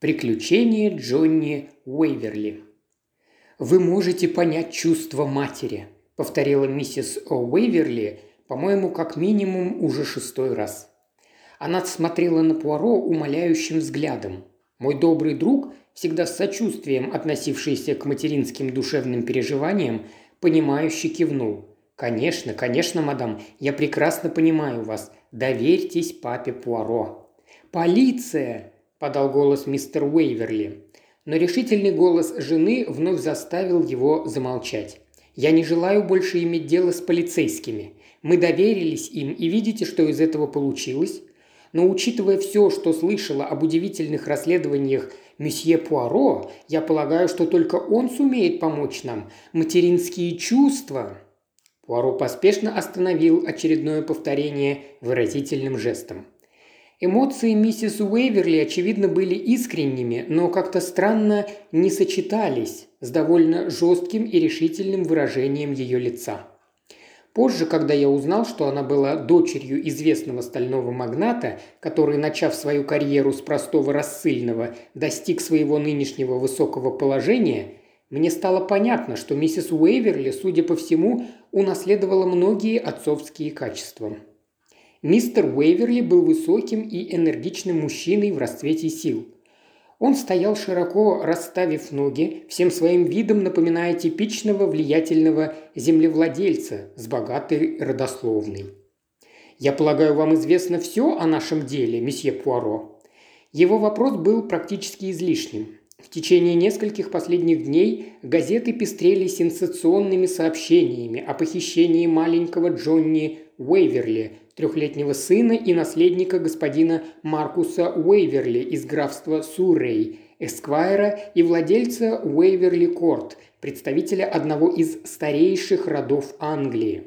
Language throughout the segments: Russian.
Приключения Джонни Уэйверли. «Вы можете понять чувства матери», – повторила миссис Уэйверли, по-моему, как минимум уже шестой раз. Она смотрела на Пуаро умоляющим взглядом. Мой добрый друг, всегда с сочувствием относившийся к материнским душевным переживаниям, понимающе кивнул. «Конечно, конечно, мадам, я прекрасно понимаю вас. Доверьтесь папе Пуаро». «Полиция!» – подал голос мистер Уэйверли. Но решительный голос жены вновь заставил его замолчать. «Я не желаю больше иметь дело с полицейскими. Мы доверились им, и видите, что из этого получилось? Но учитывая все, что слышала об удивительных расследованиях месье Пуаро, я полагаю, что только он сумеет помочь нам. Материнские чувства...» Пуаро поспешно остановил очередное повторение выразительным жестом. Эмоции миссис Уэйверли, очевидно, были искренними, но как-то странно не сочетались с довольно жестким и решительным выражением ее лица. Позже, когда я узнал, что она была дочерью известного стального магната, который, начав свою карьеру с простого рассыльного, достиг своего нынешнего высокого положения, мне стало понятно, что миссис Уэйверли, судя по всему, унаследовала многие отцовские качества. Мистер Уэйверли был высоким и энергичным мужчиной в расцвете сил. Он стоял широко расставив ноги, всем своим видом напоминая типичного влиятельного землевладельца с богатой родословной. «Я полагаю, вам известно все о нашем деле, месье Пуаро?» Его вопрос был практически излишним. В течение нескольких последних дней газеты пестрели сенсационными сообщениями о похищении маленького Джонни Уэйверли, трехлетнего сына и наследника господина Маркуса Уэйверли из графства Суррей, эсквайра и владельца Уэйверли Корт, представителя одного из старейших родов Англии.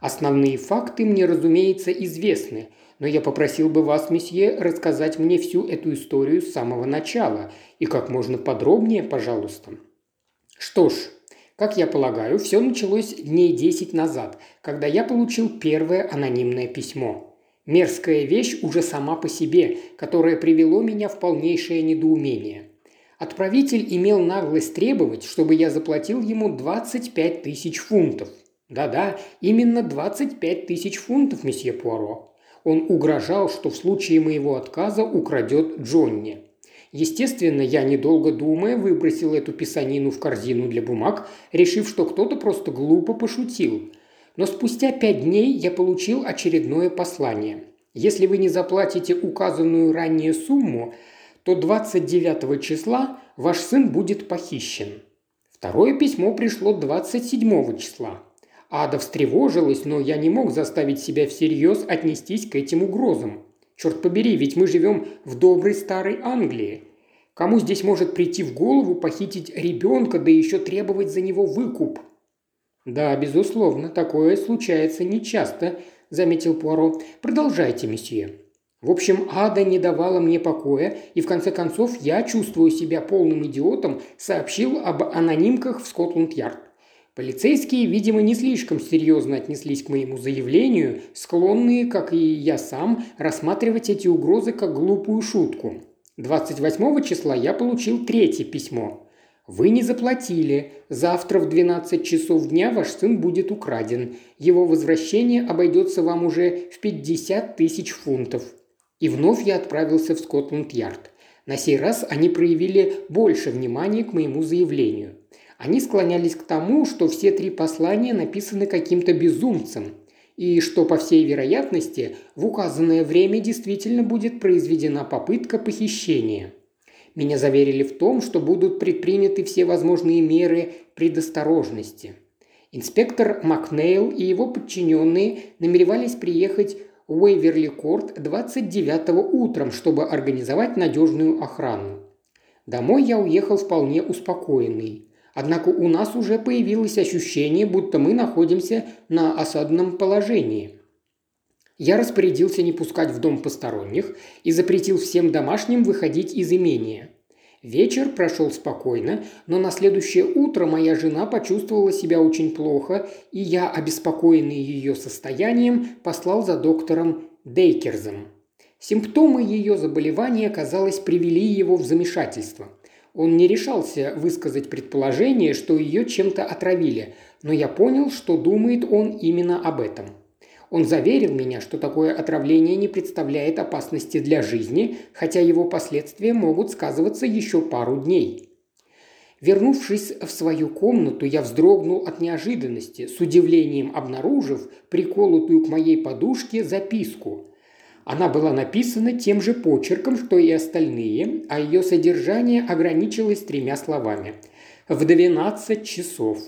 Основные факты мне, разумеется, известны, но я попросил бы вас, месье, рассказать мне всю эту историю с самого начала и как можно подробнее, пожалуйста. Что ж, как я полагаю, все началось дней десять назад, когда я получил первое анонимное письмо. Мерзкая вещь уже сама по себе, которая привело меня в полнейшее недоумение. Отправитель имел наглость требовать, чтобы я заплатил ему 25 тысяч фунтов. Да-да, именно 25 тысяч фунтов, месье Пуаро. Он угрожал, что в случае моего отказа украдет Джонни. Естественно, я, недолго думая, выбросил эту писанину в корзину для бумаг, решив, что кто-то просто глупо пошутил. Но спустя пять дней я получил очередное послание. Если вы не заплатите указанную ранее сумму, то 29 числа ваш сын будет похищен. Второе письмо пришло 27 числа. Ада встревожилась, но я не мог заставить себя всерьез отнестись к этим угрозам. Черт побери, ведь мы живем в доброй старой Англии. Кому здесь может прийти в голову похитить ребенка, да еще требовать за него выкуп? Да, безусловно, такое случается нечасто, заметил Пуаро. Продолжайте, месье. В общем, ада не давала мне покоя, и в конце концов я, чувствую себя полным идиотом, сообщил об анонимках в Скотланд-Ярд. Полицейские, видимо, не слишком серьезно отнеслись к моему заявлению, склонные, как и я сам, рассматривать эти угрозы как глупую шутку. 28 числа я получил третье письмо. Вы не заплатили. Завтра в 12 часов дня ваш сын будет украден. Его возвращение обойдется вам уже в 50 тысяч фунтов. И вновь я отправился в Скотланд-Ярд. На сей раз они проявили больше внимания к моему заявлению. Они склонялись к тому, что все три послания написаны каким-то безумцем, и что, по всей вероятности, в указанное время действительно будет произведена попытка похищения. Меня заверили в том, что будут предприняты все возможные меры предосторожности. Инспектор Макнейл и его подчиненные намеревались приехать в Уэйверли-Корт 29 утром, чтобы организовать надежную охрану. Домой я уехал вполне успокоенный. Однако у нас уже появилось ощущение, будто мы находимся на осадном положении. Я распорядился не пускать в дом посторонних и запретил всем домашним выходить из имения. Вечер прошел спокойно, но на следующее утро моя жена почувствовала себя очень плохо, и я, обеспокоенный ее состоянием, послал за доктором Дейкерзом. Симптомы ее заболевания, казалось, привели его в замешательство. Он не решался высказать предположение, что ее чем-то отравили, но я понял, что думает он именно об этом. Он заверил меня, что такое отравление не представляет опасности для жизни, хотя его последствия могут сказываться еще пару дней. Вернувшись в свою комнату, я вздрогнул от неожиданности, с удивлением обнаружив приколотую к моей подушке записку. Она была написана тем же почерком, что и остальные, а ее содержание ограничилось тремя словами. «В 12 часов».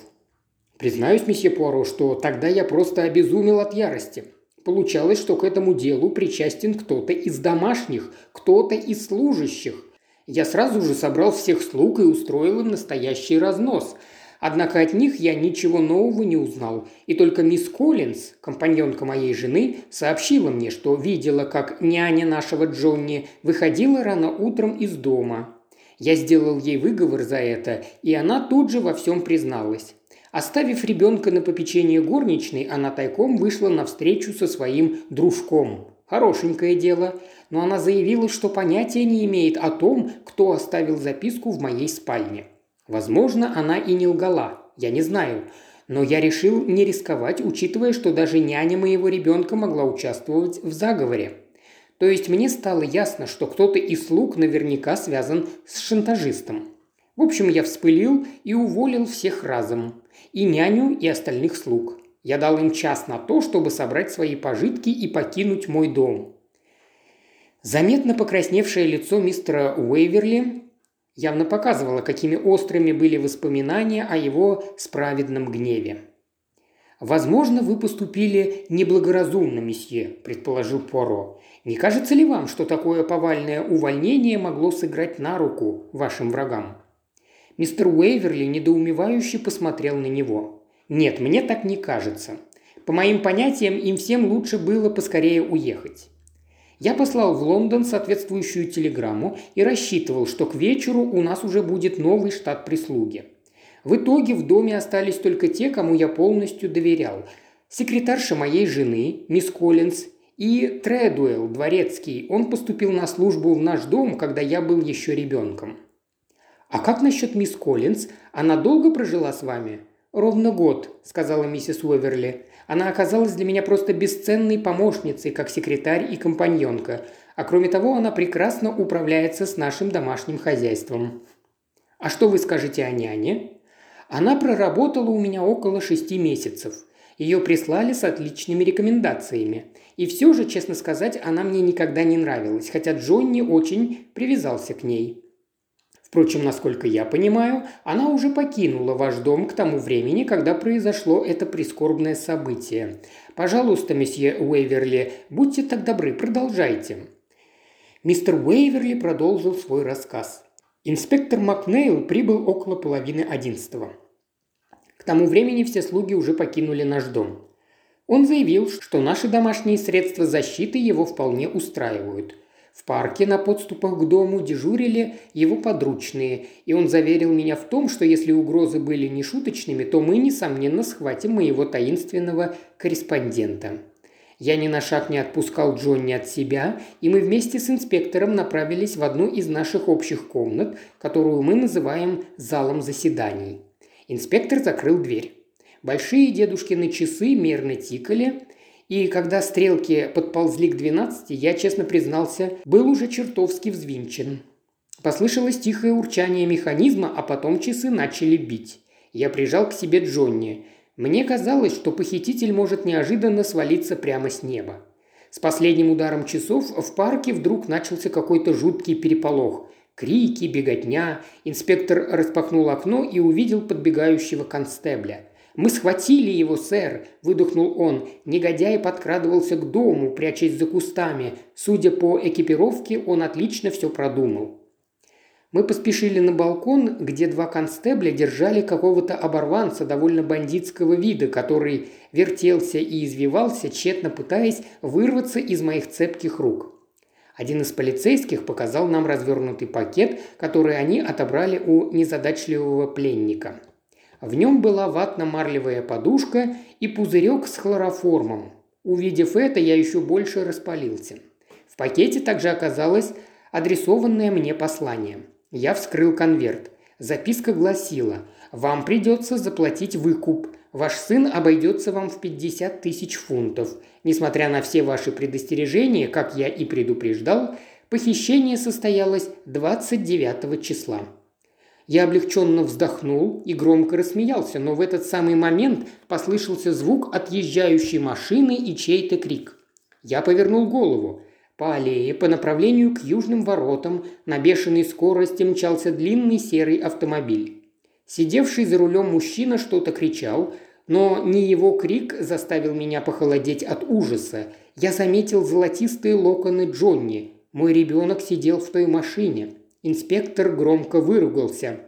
Признаюсь, месье Пуаро, что тогда я просто обезумел от ярости. Получалось, что к этому делу причастен кто-то из домашних, кто-то из служащих. Я сразу же собрал всех слуг и устроил им настоящий разнос. Однако от них я ничего нового не узнал, и только мисс Коллинз, компаньонка моей жены, сообщила мне, что видела, как няня нашего Джонни выходила рано утром из дома. Я сделал ей выговор за это, и она тут же во всем призналась. Оставив ребенка на попечение горничной, она тайком вышла навстречу со своим дружком. Хорошенькое дело, но она заявила, что понятия не имеет о том, кто оставил записку в моей спальне. Возможно, она и не лгала, я не знаю, но я решил не рисковать, учитывая, что даже няня моего ребенка могла участвовать в заговоре. То есть мне стало ясно, что кто-то из слуг наверняка связан с шантажистом. В общем, я вспылил и уволил всех разом и няню, и остальных слуг. Я дал им час на то, чтобы собрать свои пожитки и покинуть мой дом. Заметно покрасневшее лицо мистера Уэйверли явно показывало, какими острыми были воспоминания о его справедном гневе. «Возможно, вы поступили неблагоразумно, месье», – предположил Пуаро. «Не кажется ли вам, что такое повальное увольнение могло сыграть на руку вашим врагам?» Мистер Уэйверли недоумевающе посмотрел на него. «Нет, мне так не кажется. По моим понятиям, им всем лучше было поскорее уехать. Я послал в Лондон соответствующую телеграмму и рассчитывал, что к вечеру у нас уже будет новый штат прислуги. В итоге в доме остались только те, кому я полностью доверял. Секретарша моей жены, мисс Коллинз, и Тредуэлл, дворецкий. Он поступил на службу в наш дом, когда я был еще ребенком. «А как насчет мисс Коллинз? Она долго прожила с вами?» «Ровно год», – сказала миссис Уэверли. «Она оказалась для меня просто бесценной помощницей, как секретарь и компаньонка. А кроме того, она прекрасно управляется с нашим домашним хозяйством». «А что вы скажете о няне?» «Она проработала у меня около шести месяцев. Ее прислали с отличными рекомендациями. И все же, честно сказать, она мне никогда не нравилась, хотя Джонни очень привязался к ней. Впрочем, насколько я понимаю, она уже покинула ваш дом к тому времени, когда произошло это прискорбное событие. Пожалуйста, месье Уэйверли, будьте так добры, продолжайте». Мистер Уэйверли продолжил свой рассказ. Инспектор Макнейл прибыл около половины одиннадцатого. К тому времени все слуги уже покинули наш дом. Он заявил, что наши домашние средства защиты его вполне устраивают – в парке на подступах к дому дежурили его подручные, и он заверил меня в том, что если угрозы были не шуточными, то мы, несомненно, схватим моего таинственного корреспондента. Я ни на шаг не отпускал Джонни от себя, и мы вместе с инспектором направились в одну из наших общих комнат, которую мы называем залом заседаний. Инспектор закрыл дверь. Большие дедушкины часы мерно тикали, и когда стрелки подползли к двенадцати, я, честно признался, был уже чертовски взвинчен. Послышалось тихое урчание механизма, а потом часы начали бить. Я прижал к себе Джонни. Мне казалось, что похититель может неожиданно свалиться прямо с неба. С последним ударом часов в парке вдруг начался какой-то жуткий переполох. Крики, беготня. Инспектор распахнул окно и увидел подбегающего констебля. «Мы схватили его, сэр!» – выдохнул он. Негодяй подкрадывался к дому, прячась за кустами. Судя по экипировке, он отлично все продумал. Мы поспешили на балкон, где два констебля держали какого-то оборванца довольно бандитского вида, который вертелся и извивался, тщетно пытаясь вырваться из моих цепких рук. Один из полицейских показал нам развернутый пакет, который они отобрали у незадачливого пленника. В нем была ватно-марлевая подушка и пузырек с хлороформом. Увидев это, я еще больше распалился. В пакете также оказалось адресованное мне послание. Я вскрыл конверт. Записка гласила «Вам придется заплатить выкуп. Ваш сын обойдется вам в 50 тысяч фунтов. Несмотря на все ваши предостережения, как я и предупреждал, похищение состоялось 29 числа. Я облегченно вздохнул и громко рассмеялся, но в этот самый момент послышался звук отъезжающей машины и чей-то крик. Я повернул голову. По аллее, по направлению к южным воротам, на бешеной скорости мчался длинный серый автомобиль. Сидевший за рулем мужчина что-то кричал, но не его крик заставил меня похолодеть от ужаса. Я заметил золотистые локоны Джонни. Мой ребенок сидел в той машине. Инспектор громко выругался.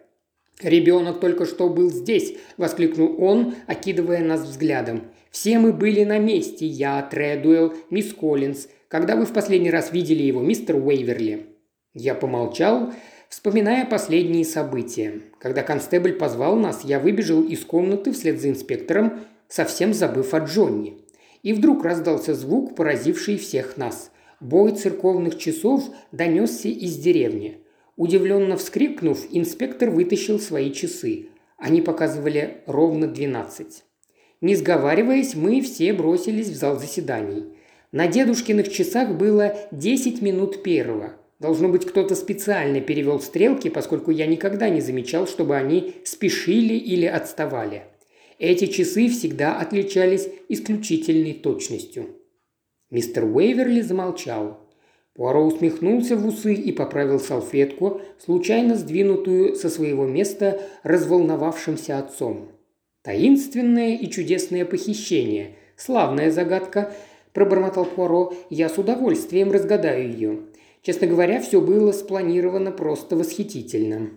«Ребенок только что был здесь!» – воскликнул он, окидывая нас взглядом. «Все мы были на месте. Я, Тредуэлл, мисс Коллинз. Когда вы в последний раз видели его, мистер Уэйверли?» Я помолчал, вспоминая последние события. Когда констебль позвал нас, я выбежал из комнаты вслед за инспектором, совсем забыв о Джонни. И вдруг раздался звук, поразивший всех нас. Бой церковных часов донесся из деревни. Удивленно вскрикнув, инспектор вытащил свои часы. Они показывали ровно двенадцать. Не сговариваясь, мы все бросились в зал заседаний. На дедушкиных часах было десять минут первого. Должно быть, кто-то специально перевел стрелки, поскольку я никогда не замечал, чтобы они спешили или отставали. Эти часы всегда отличались исключительной точностью. Мистер Уэйверли замолчал. Пуаро усмехнулся в усы и поправил салфетку, случайно сдвинутую со своего места разволновавшимся отцом. «Таинственное и чудесное похищение. Славная загадка», – пробормотал Пуаро. «Я с удовольствием разгадаю ее. Честно говоря, все было спланировано просто восхитительно».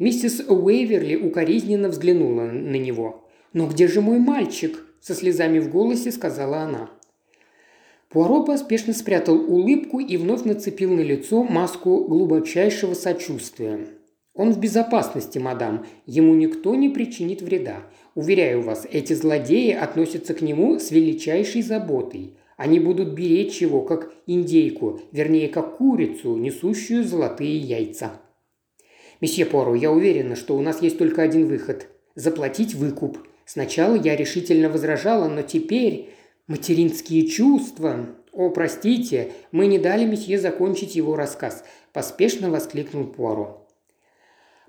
Миссис Уэйверли укоризненно взглянула на него. «Но где же мой мальчик?» – со слезами в голосе сказала она. Пуаро поспешно спрятал улыбку и вновь нацепил на лицо маску глубочайшего сочувствия. «Он в безопасности, мадам. Ему никто не причинит вреда. Уверяю вас, эти злодеи относятся к нему с величайшей заботой. Они будут беречь его, как индейку, вернее, как курицу, несущую золотые яйца». «Месье Пуаро, я уверена, что у нас есть только один выход – заплатить выкуп. Сначала я решительно возражала, но теперь «Материнские чувства!» «О, простите, мы не дали месье закончить его рассказ», – поспешно воскликнул Пуаро.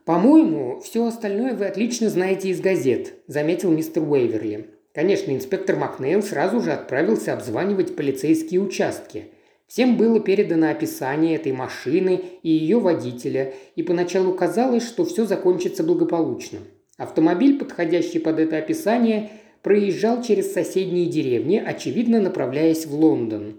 «По-моему, все остальное вы отлично знаете из газет», – заметил мистер Уэйверли. Конечно, инспектор Макнейл сразу же отправился обзванивать полицейские участки. Всем было передано описание этой машины и ее водителя, и поначалу казалось, что все закончится благополучно. Автомобиль, подходящий под это описание, проезжал через соседние деревни, очевидно направляясь в Лондон.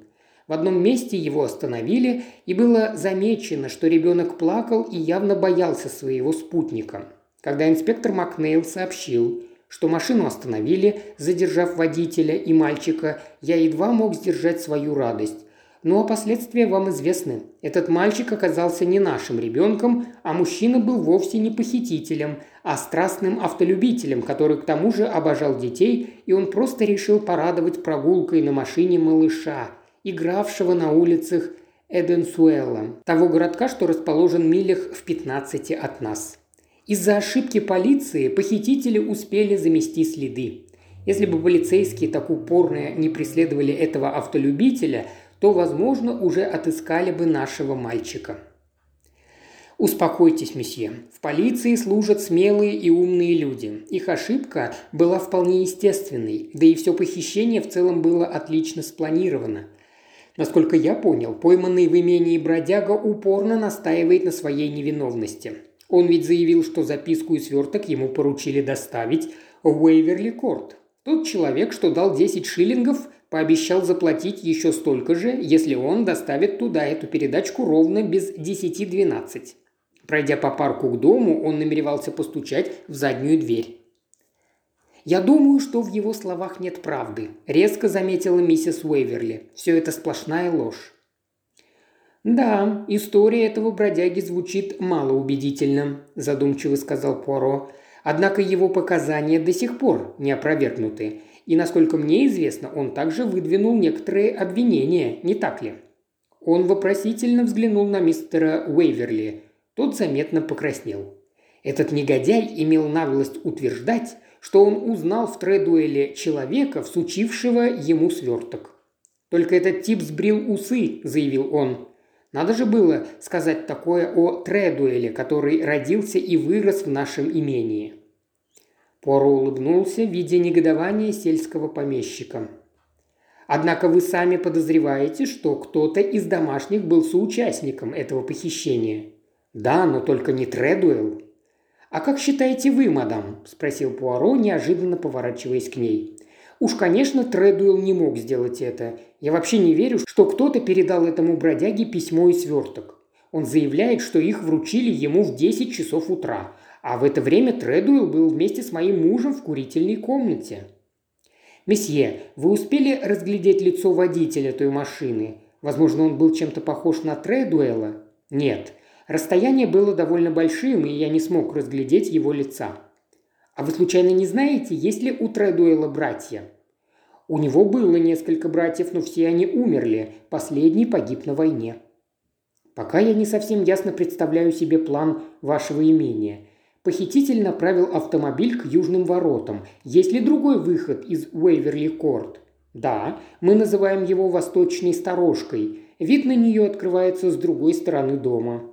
В одном месте его остановили, и было замечено, что ребенок плакал и явно боялся своего спутника. Когда инспектор Макнейл сообщил, что машину остановили, задержав водителя и мальчика, я едва мог сдержать свою радость. Ну а последствия вам известны. Этот мальчик оказался не нашим ребенком, а мужчина был вовсе не похитителем, а страстным автолюбителем, который к тому же обожал детей, и он просто решил порадовать прогулкой на машине малыша, игравшего на улицах Эденсуэла, того городка, что расположен милях в 15 от нас. Из-за ошибки полиции похитители успели замести следы. Если бы полицейские так упорно не преследовали этого автолюбителя, то, возможно, уже отыскали бы нашего мальчика. Успокойтесь, месье. В полиции служат смелые и умные люди. Их ошибка была вполне естественной, да и все похищение в целом было отлично спланировано. Насколько я понял, пойманный в имении бродяга упорно настаивает на своей невиновности. Он ведь заявил, что записку и сверток ему поручили доставить в Уэйверли-Корт. Тот человек, что дал 10 шиллингов, пообещал заплатить еще столько же, если он доставит туда эту передачку ровно без 10-12. Пройдя по парку к дому, он намеревался постучать в заднюю дверь. «Я думаю, что в его словах нет правды», – резко заметила миссис Уэйверли. «Все это сплошная ложь». «Да, история этого бродяги звучит малоубедительно», – задумчиво сказал Пуаро. «Однако его показания до сих пор не опровергнуты. И, насколько мне известно, он также выдвинул некоторые обвинения, не так ли?» Он вопросительно взглянул на мистера Уэйверли. Тот заметно покраснел. Этот негодяй имел наглость утверждать, что он узнал в Тредуэле человека, всучившего ему сверток. «Только этот тип сбрил усы», – заявил он. «Надо же было сказать такое о Тредуэле, который родился и вырос в нашем имении». Поро улыбнулся, видя негодование сельского помещика. «Однако вы сами подозреваете, что кто-то из домашних был соучастником этого похищения». «Да, но только не Тредуэлл». «А как считаете вы, мадам?» – спросил Пуаро, неожиданно поворачиваясь к ней. Уж, конечно, Тредуэлл не мог сделать это. Я вообще не верю, что кто-то передал этому бродяге письмо и сверток. Он заявляет, что их вручили ему в 10 часов утра, а в это время Тредуэлл был вместе с моим мужем в курительной комнате. «Месье, вы успели разглядеть лицо водителя той машины? Возможно, он был чем-то похож на Тредуэлла?» «Нет. Расстояние было довольно большим, и я не смог разглядеть его лица. А вы случайно не знаете, есть ли у Тредуэла братья?» «У него было несколько братьев, но все они умерли. Последний погиб на войне». «Пока я не совсем ясно представляю себе план вашего имения. Похититель направил автомобиль к южным воротам. Есть ли другой выход из Уэйверли-Корт?» «Да, мы называем его восточной сторожкой. Вид на нее открывается с другой стороны дома».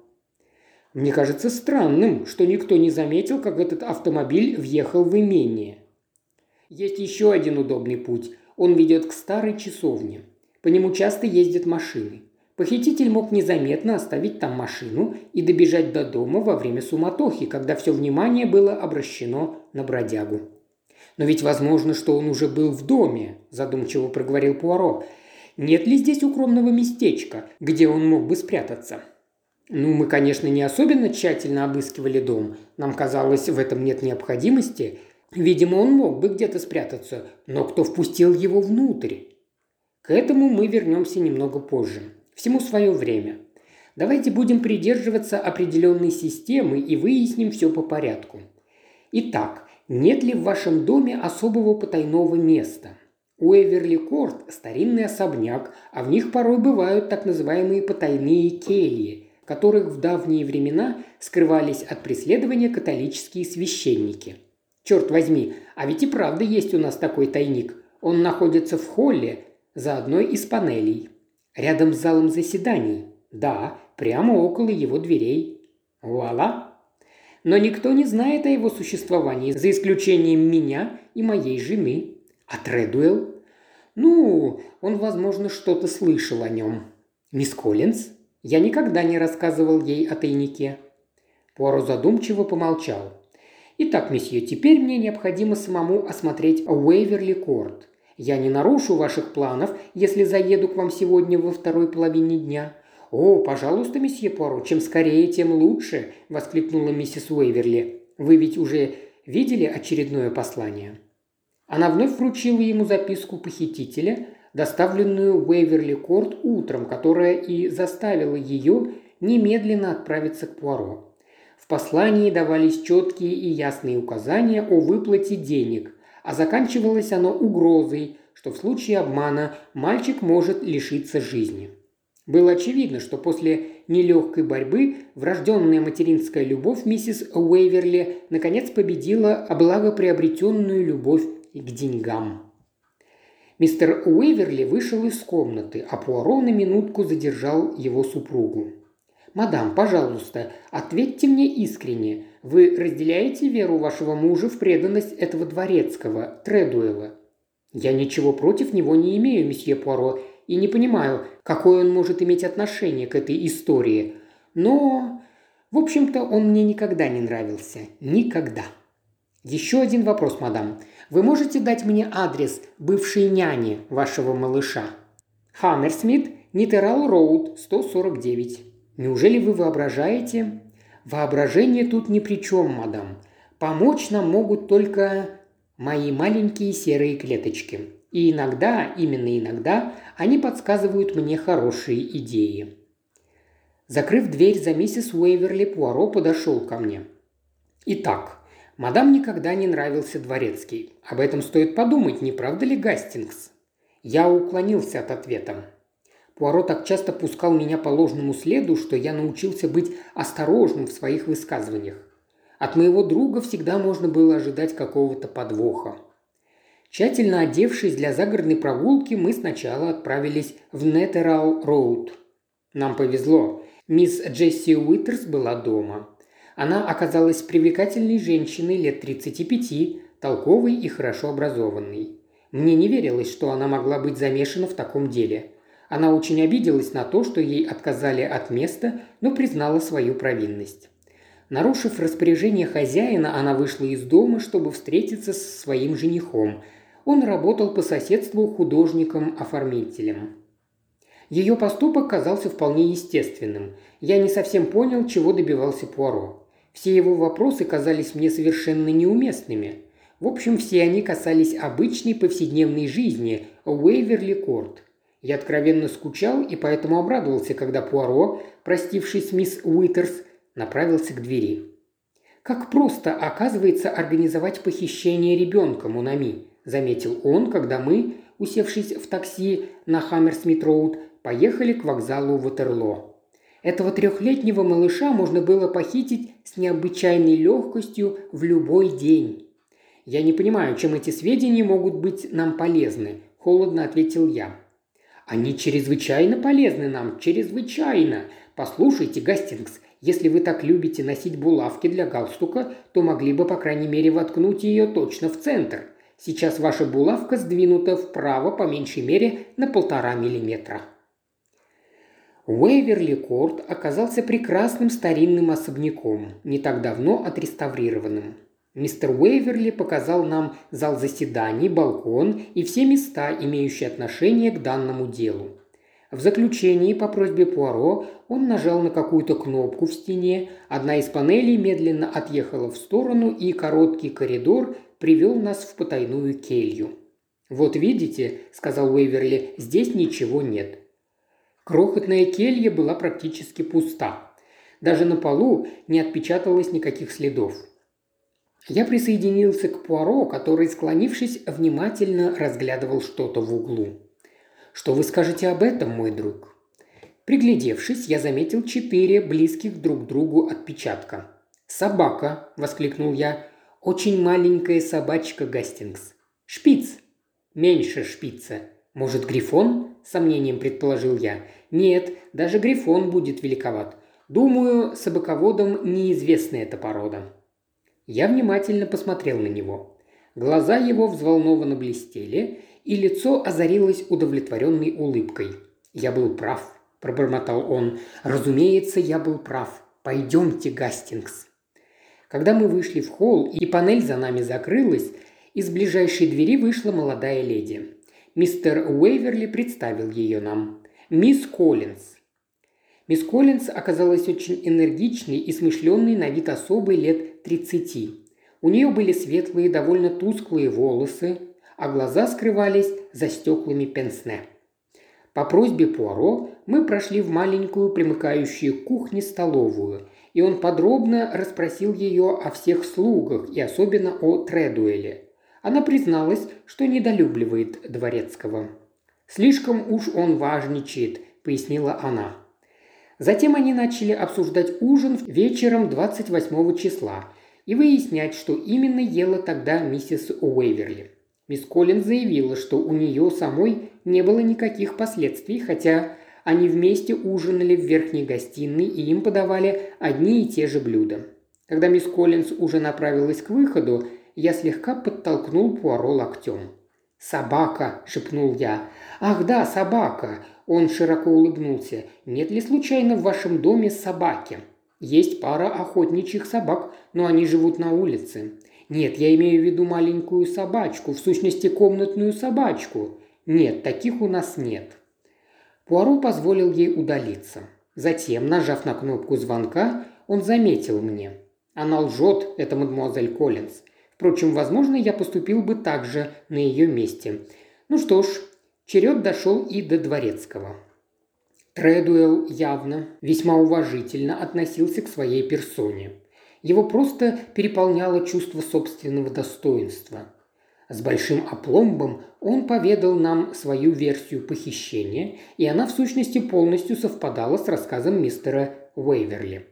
Мне кажется странным, что никто не заметил, как этот автомобиль въехал в имение. Есть еще один удобный путь. Он ведет к старой часовне. По нему часто ездят машины. Похититель мог незаметно оставить там машину и добежать до дома во время суматохи, когда все внимание было обращено на бродягу. «Но ведь возможно, что он уже был в доме», – задумчиво проговорил Пуаро. «Нет ли здесь укромного местечка, где он мог бы спрятаться?» Ну, мы, конечно, не особенно тщательно обыскивали дом. Нам казалось, в этом нет необходимости. Видимо, он мог бы где-то спрятаться, но кто впустил его внутрь? К этому мы вернемся немного позже. Всему свое время. Давайте будем придерживаться определенной системы и выясним все по порядку. Итак, нет ли в вашем доме особого потайного места? У Эверли Корт старинный особняк, а в них порой бывают так называемые потайные кельи – которых в давние времена скрывались от преследования католические священники. Черт возьми, а ведь и правда есть у нас такой тайник. Он находится в холле за одной из панелей. Рядом с залом заседаний. Да, прямо около его дверей. Вуаля! Но никто не знает о его существовании, за исключением меня и моей жены. А Тредуэлл? Ну, он, возможно, что-то слышал о нем. Мисс Коллинз? Я никогда не рассказывал ей о тайнике». Пуаро задумчиво помолчал. «Итак, месье, теперь мне необходимо самому осмотреть Уэйверли Корт. Я не нарушу ваших планов, если заеду к вам сегодня во второй половине дня». «О, пожалуйста, месье Пуаро, чем скорее, тем лучше!» – воскликнула миссис Уэйверли. «Вы ведь уже видели очередное послание?» Она вновь вручила ему записку похитителя, доставленную в Уэйверли-Корт утром, которая и заставила ее немедленно отправиться к Пуаро. В послании давались четкие и ясные указания о выплате денег, а заканчивалось оно угрозой, что в случае обмана мальчик может лишиться жизни. Было очевидно, что после нелегкой борьбы врожденная материнская любовь миссис Уэйверли наконец победила а благоприобретенную любовь к деньгам. Мистер Уэверли вышел из комнаты, а Пуаро на минутку задержал его супругу. «Мадам, пожалуйста, ответьте мне искренне. Вы разделяете веру вашего мужа в преданность этого дворецкого, Тредуэла?» «Я ничего против него не имею, месье Пуаро, и не понимаю, какое он может иметь отношение к этой истории. Но, в общем-то, он мне никогда не нравился. Никогда». «Еще один вопрос, мадам. Вы можете дать мне адрес бывшей няни вашего малыша?» «Хаммерсмит, Нитерал Роуд, 149». «Неужели вы воображаете?» «Воображение тут ни при чем, мадам. Помочь нам могут только мои маленькие серые клеточки. И иногда, именно иногда, они подсказывают мне хорошие идеи». Закрыв дверь за миссис Уэйверли, Пуаро подошел ко мне. «Итак, Мадам никогда не нравился дворецкий. Об этом стоит подумать, не правда ли, Гастингс? Я уклонился от ответа. Пуаро так часто пускал меня по ложному следу, что я научился быть осторожным в своих высказываниях. От моего друга всегда можно было ожидать какого-то подвоха. Тщательно одевшись для загородной прогулки, мы сначала отправились в Нетерал Роуд. Нам повезло. Мисс Джесси Уитерс была дома. Она оказалась привлекательной женщиной лет 35, толковой и хорошо образованной. Мне не верилось, что она могла быть замешана в таком деле. Она очень обиделась на то, что ей отказали от места, но признала свою провинность. Нарушив распоряжение хозяина, она вышла из дома, чтобы встретиться со своим женихом. Он работал по соседству художником-оформителем. Ее поступок казался вполне естественным. Я не совсем понял, чего добивался Пуаро. Все его вопросы казались мне совершенно неуместными. В общем, все они касались обычной повседневной жизни Уэйверли-Корт. Я откровенно скучал и поэтому обрадовался, когда Пуаро, простившись мисс Уитерс, направился к двери. «Как просто, оказывается, организовать похищение ребенка, mon ami», – заметил он, когда мы, усевшись в такси на Хаммерсмит-Роуд, поехали к вокзалу Ватерлоо. Этого трехлетнего малыша можно было похитить с необычайной легкостью в любой день. «Я не понимаю, чем эти сведения могут быть нам полезны», – холодно ответил я. «Они чрезвычайно полезны нам, чрезвычайно. Послушайте, Гастингс, если вы так любите носить булавки для галстука, то могли бы, по крайней мере, воткнуть ее точно в центр. Сейчас ваша булавка сдвинута вправо по меньшей мере на полтора миллиметра». Уэйверли Корт оказался прекрасным старинным особняком, не так давно отреставрированным. Мистер Уэйверли показал нам зал заседаний, балкон и все места, имеющие отношение к данному делу. В заключении по просьбе Пуаро он нажал на какую-то кнопку в стене, одна из панелей медленно отъехала в сторону, и короткий коридор привел нас в потайную келью. «Вот видите», – сказал Уэйверли, – «здесь ничего нет. Крохотная келья была практически пуста. Даже на полу не отпечаталось никаких следов. Я присоединился к Пуаро, который, склонившись, внимательно разглядывал что-то в углу. «Что вы скажете об этом, мой друг?» Приглядевшись, я заметил четыре близких друг другу отпечатка. «Собака!» – воскликнул я. «Очень маленькая собачка Гастингс. Шпиц!» «Меньше шпица. Может, грифон?» – сомнением предположил я. Нет, даже грифон будет великоват. Думаю, собаководам неизвестна эта порода. Я внимательно посмотрел на него. Глаза его взволнованно блестели, и лицо озарилось удовлетворенной улыбкой. «Я был прав», – пробормотал он. «Разумеется, я был прав. Пойдемте, Гастингс». Когда мы вышли в холл, и панель за нами закрылась, из ближайшей двери вышла молодая леди. Мистер Уэйверли представил ее нам. Мисс Коллинз. Мисс Коллинз оказалась очень энергичной и смышленной на вид особой лет 30. У нее были светлые, довольно тусклые волосы, а глаза скрывались за стеклами пенсне. По просьбе Пуаро мы прошли в маленькую примыкающую к кухне столовую, и он подробно расспросил ее о всех слугах и особенно о Тредуэле. Она призналась, что недолюбливает дворецкого. «Слишком уж он важничает», – пояснила она. Затем они начали обсуждать ужин вечером 28 числа и выяснять, что именно ела тогда миссис Уэйверли. Мисс Коллин заявила, что у нее самой не было никаких последствий, хотя они вместе ужинали в верхней гостиной и им подавали одни и те же блюда. Когда мисс Коллинз уже направилась к выходу, я слегка подтолкнул Пуаро локтем. «Собака!» – шепнул я. «Ах да, собака!» Он широко улыбнулся. «Нет ли случайно в вашем доме собаки?» «Есть пара охотничьих собак, но они живут на улице». «Нет, я имею в виду маленькую собачку, в сущности комнатную собачку». «Нет, таких у нас нет». Пуаро позволил ей удалиться. Затем, нажав на кнопку звонка, он заметил мне. «Она лжет, это мадемуазель Коллинз. Впрочем, возможно, я поступил бы так же на ее месте. Ну что ж, черед дошел и до дворецкого. Тредуэлл явно, весьма уважительно относился к своей персоне. Его просто переполняло чувство собственного достоинства. С большим опломбом он поведал нам свою версию похищения, и она в сущности полностью совпадала с рассказом мистера Уэйверли.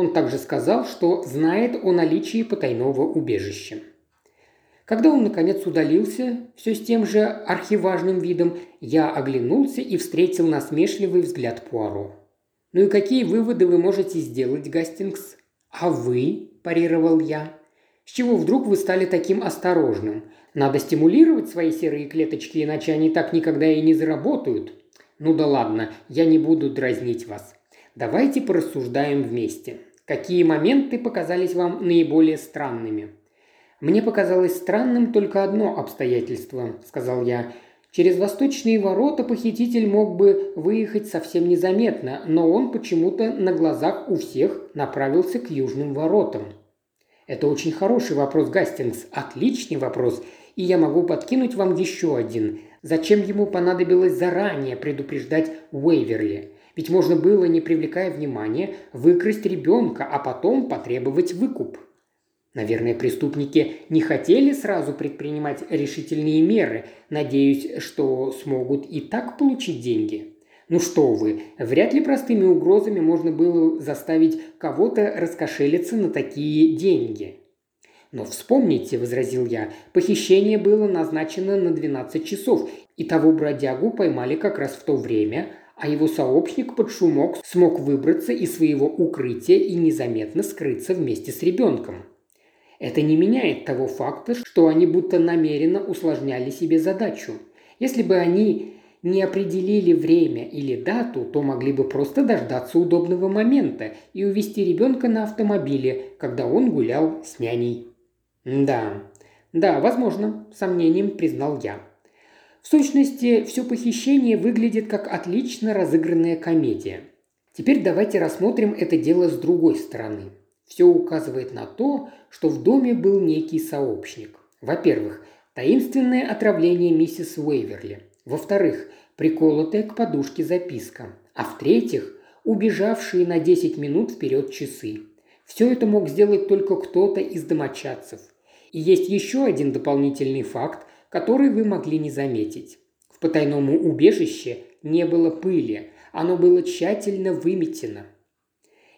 Он также сказал, что знает о наличии потайного убежища. Когда он, наконец, удалился, все с тем же архиважным видом, я оглянулся и встретил насмешливый взгляд Пуаро. «Ну и какие выводы вы можете сделать, Гастингс?» «А вы?» – парировал я. «С чего вдруг вы стали таким осторожным? Надо стимулировать свои серые клеточки, иначе они так никогда и не заработают. Ну да ладно, я не буду дразнить вас. Давайте порассуждаем вместе. Какие моменты показались вам наиболее странными?» «Мне показалось странным только одно обстоятельство», – сказал я. «Через восточные ворота похититель мог бы выехать совсем незаметно, но он почему-то на глазах у всех направился к южным воротам». «Это очень хороший вопрос, Гастингс, отличный вопрос, и я могу подкинуть вам еще один. Зачем ему понадобилось заранее предупреждать Уэйверли? Ведь можно было, не привлекая внимания, выкрасть ребенка, а потом потребовать выкуп». Наверное, преступники не хотели сразу предпринимать решительные меры, надеясь, что смогут и так получить деньги. Ну что вы, вряд ли простыми угрозами можно было заставить кого-то раскошелиться на такие деньги. Но вспомните, возразил я, похищение было назначено на 12 часов, и того бродягу поймали как раз в то время, а его сообщник под шумок смог выбраться из своего укрытия и незаметно скрыться вместе с ребенком. Это не меняет того факта, что они будто намеренно усложняли себе задачу. Если бы они не определили время или дату, то могли бы просто дождаться удобного момента и увезти ребенка на автомобиле, когда он гулял с няней. Да, да, возможно, сомнением признал я. В сущности, все похищение выглядит как отлично разыгранная комедия. Теперь давайте рассмотрим это дело с другой стороны. Все указывает на то, что в доме был некий сообщник. Во-первых, таинственное отравление миссис Уэйверли. Во-вторых, приколотая к подушке записка. А в-третьих, убежавшие на 10 минут вперед часы. Все это мог сделать только кто-то из домочадцев. И есть еще один дополнительный факт, который вы могли не заметить. В потайном убежище не было пыли, оно было тщательно выметено –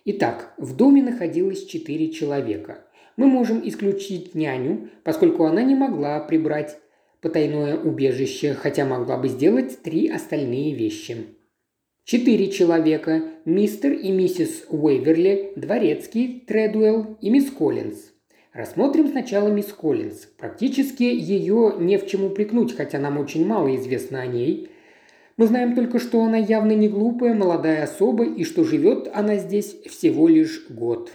Итак, в доме находилось четыре человека. Мы можем исключить няню, поскольку она не могла прибрать потайное убежище, хотя могла бы сделать три остальные вещи. Четыре человека – мистер и миссис Уэйверли, Дворецкий, Тредуэлл и мисс Коллинз. Рассмотрим сначала мисс Коллинз. Практически ее не в чем упрекнуть, хотя нам очень мало известно о ней. Мы знаем только, что она явно не глупая, молодая особа, и что живет она здесь всего лишь год.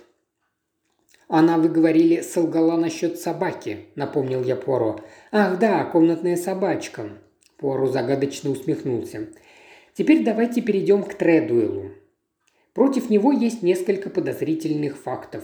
«Она, вы говорили, солгала насчет собаки», – напомнил я Поро. «Ах да, комнатная собачка». Поро загадочно усмехнулся. «Теперь давайте перейдем к Тредуэлу. Против него есть несколько подозрительных фактов.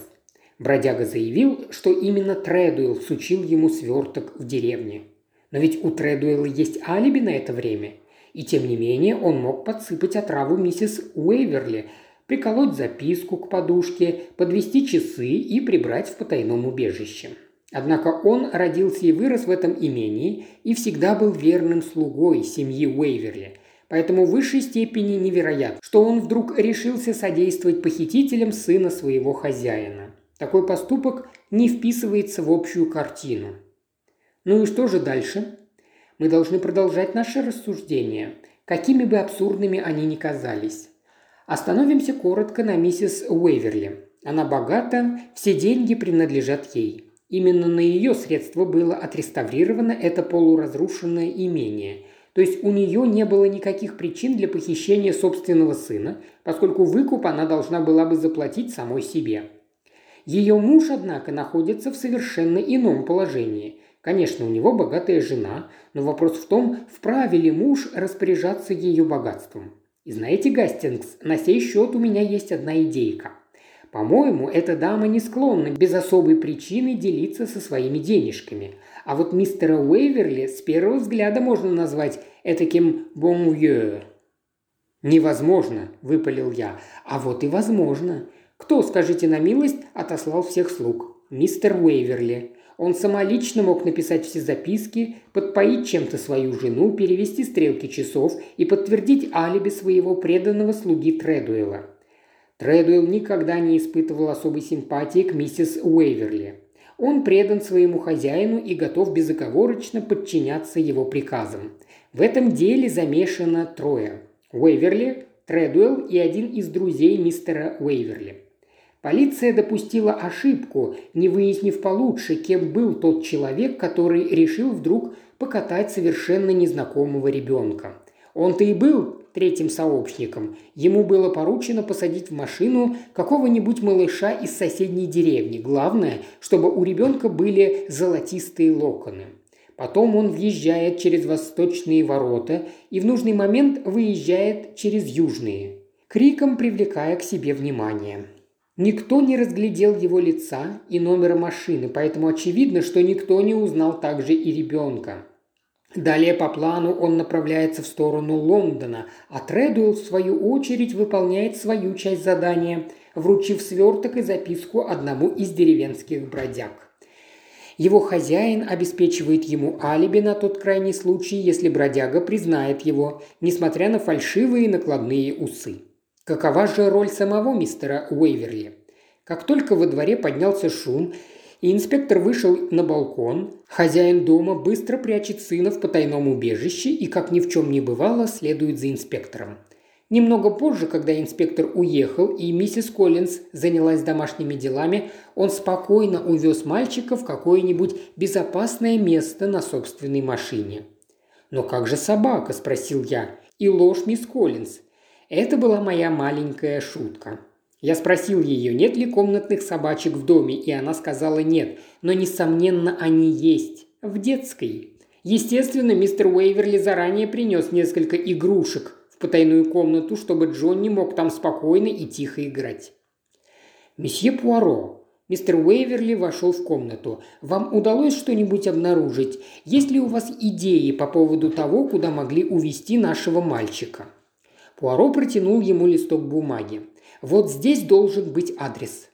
Бродяга заявил, что именно Тредуэлл сучил ему сверток в деревне. Но ведь у Тредуэлла есть алиби на это время – и тем не менее он мог подсыпать отраву миссис Уэйверли, приколоть записку к подушке, подвести часы и прибрать в потайном убежище. Однако он родился и вырос в этом имении и всегда был верным слугой семьи Уэйверли. Поэтому в высшей степени невероятно, что он вдруг решился содействовать похитителям сына своего хозяина. Такой поступок не вписывается в общую картину. Ну и что же дальше? Мы должны продолжать наши рассуждения, какими бы абсурдными они ни казались. Остановимся коротко на миссис Уэйверли. Она богата, все деньги принадлежат ей. Именно на ее средства было отреставрировано это полуразрушенное имение. То есть у нее не было никаких причин для похищения собственного сына, поскольку выкуп она должна была бы заплатить самой себе. Ее муж, однако, находится в совершенно ином положении. Конечно, у него богатая жена, но вопрос в том, вправе ли муж распоряжаться ее богатством. И знаете, Гастингс, на сей счет у меня есть одна идейка. По-моему, эта дама не склонна без особой причины делиться со своими денежками. А вот мистера Уэйверли с первого взгляда можно назвать этаким «бонвье». «Невозможно», – выпалил я. «А вот и возможно. Кто, скажите на милость, отослал всех слуг? Мистер Уэйверли. Он самолично мог написать все записки, подпоить чем-то свою жену, перевести стрелки часов и подтвердить алиби своего преданного слуги Тредуэла. Тредуэлл никогда не испытывал особой симпатии к миссис Уэйверли. Он предан своему хозяину и готов безоговорочно подчиняться его приказам. В этом деле замешано трое – Уэйверли, Тредуэлл и один из друзей мистера Уэйверли. Полиция допустила ошибку, не выяснив получше, кем был тот человек, который решил вдруг покатать совершенно незнакомого ребенка. Он-то и был третьим сообщником. Ему было поручено посадить в машину какого-нибудь малыша из соседней деревни. Главное, чтобы у ребенка были золотистые локоны. Потом он въезжает через восточные ворота и в нужный момент выезжает через южные, криком привлекая к себе внимание. Никто не разглядел его лица и номера машины, поэтому очевидно, что никто не узнал также и ребенка. Далее по плану он направляется в сторону Лондона, а Тредуэлл, в свою очередь, выполняет свою часть задания, вручив сверток и записку одному из деревенских бродяг. Его хозяин обеспечивает ему алиби на тот крайний случай, если бродяга признает его, несмотря на фальшивые накладные усы. Какова же роль самого мистера Уэйверли? Как только во дворе поднялся шум, и инспектор вышел на балкон, хозяин дома быстро прячет сына в потайном убежище и, как ни в чем не бывало, следует за инспектором. Немного позже, когда инспектор уехал и миссис Коллинз занялась домашними делами, он спокойно увез мальчика в какое-нибудь безопасное место на собственной машине. «Но как же собака?» – спросил я. «И ложь, мисс Коллинз. Это была моя маленькая шутка. Я спросил ее, нет ли комнатных собачек в доме, и она сказала нет, но, несомненно, они есть. В детской. Естественно, мистер Уэйверли заранее принес несколько игрушек в потайную комнату, чтобы Джон не мог там спокойно и тихо играть. «Месье Пуаро», Мистер Уэйверли вошел в комнату. «Вам удалось что-нибудь обнаружить? Есть ли у вас идеи по поводу того, куда могли увести нашего мальчика?» Пуаро протянул ему листок бумаги. «Вот здесь должен быть адрес».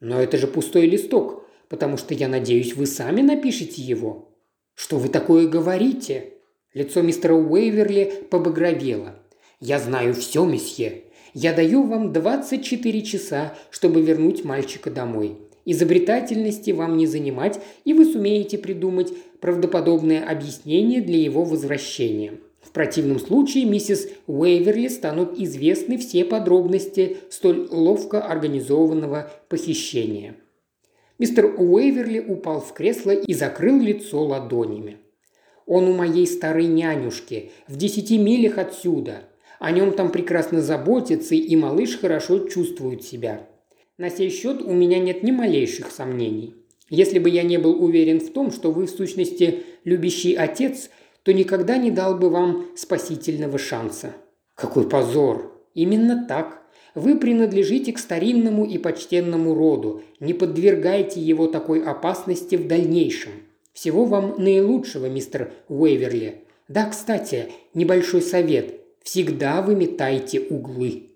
«Но это же пустой листок, потому что, я надеюсь, вы сами напишете его». «Что вы такое говорите?» Лицо мистера Уэйверли побагровело. «Я знаю все, месье. Я даю вам 24 часа, чтобы вернуть мальчика домой. Изобретательности вам не занимать, и вы сумеете придумать правдоподобное объяснение для его возвращения. Противном случае миссис Уэйверли станут известны все подробности столь ловко организованного похищения. Мистер Уэйверли упал в кресло и закрыл лицо ладонями. «Он у моей старой нянюшки, в десяти милях отсюда. О нем там прекрасно заботятся, и малыш хорошо чувствует себя. На сей счет у меня нет ни малейших сомнений. Если бы я не был уверен в том, что вы в сущности любящий отец – то никогда не дал бы вам спасительного шанса. Какой позор! Именно так. Вы принадлежите к старинному и почтенному роду. Не подвергайте его такой опасности в дальнейшем. Всего вам наилучшего, мистер Уэйверли. Да, кстати, небольшой совет. Всегда выметайте углы.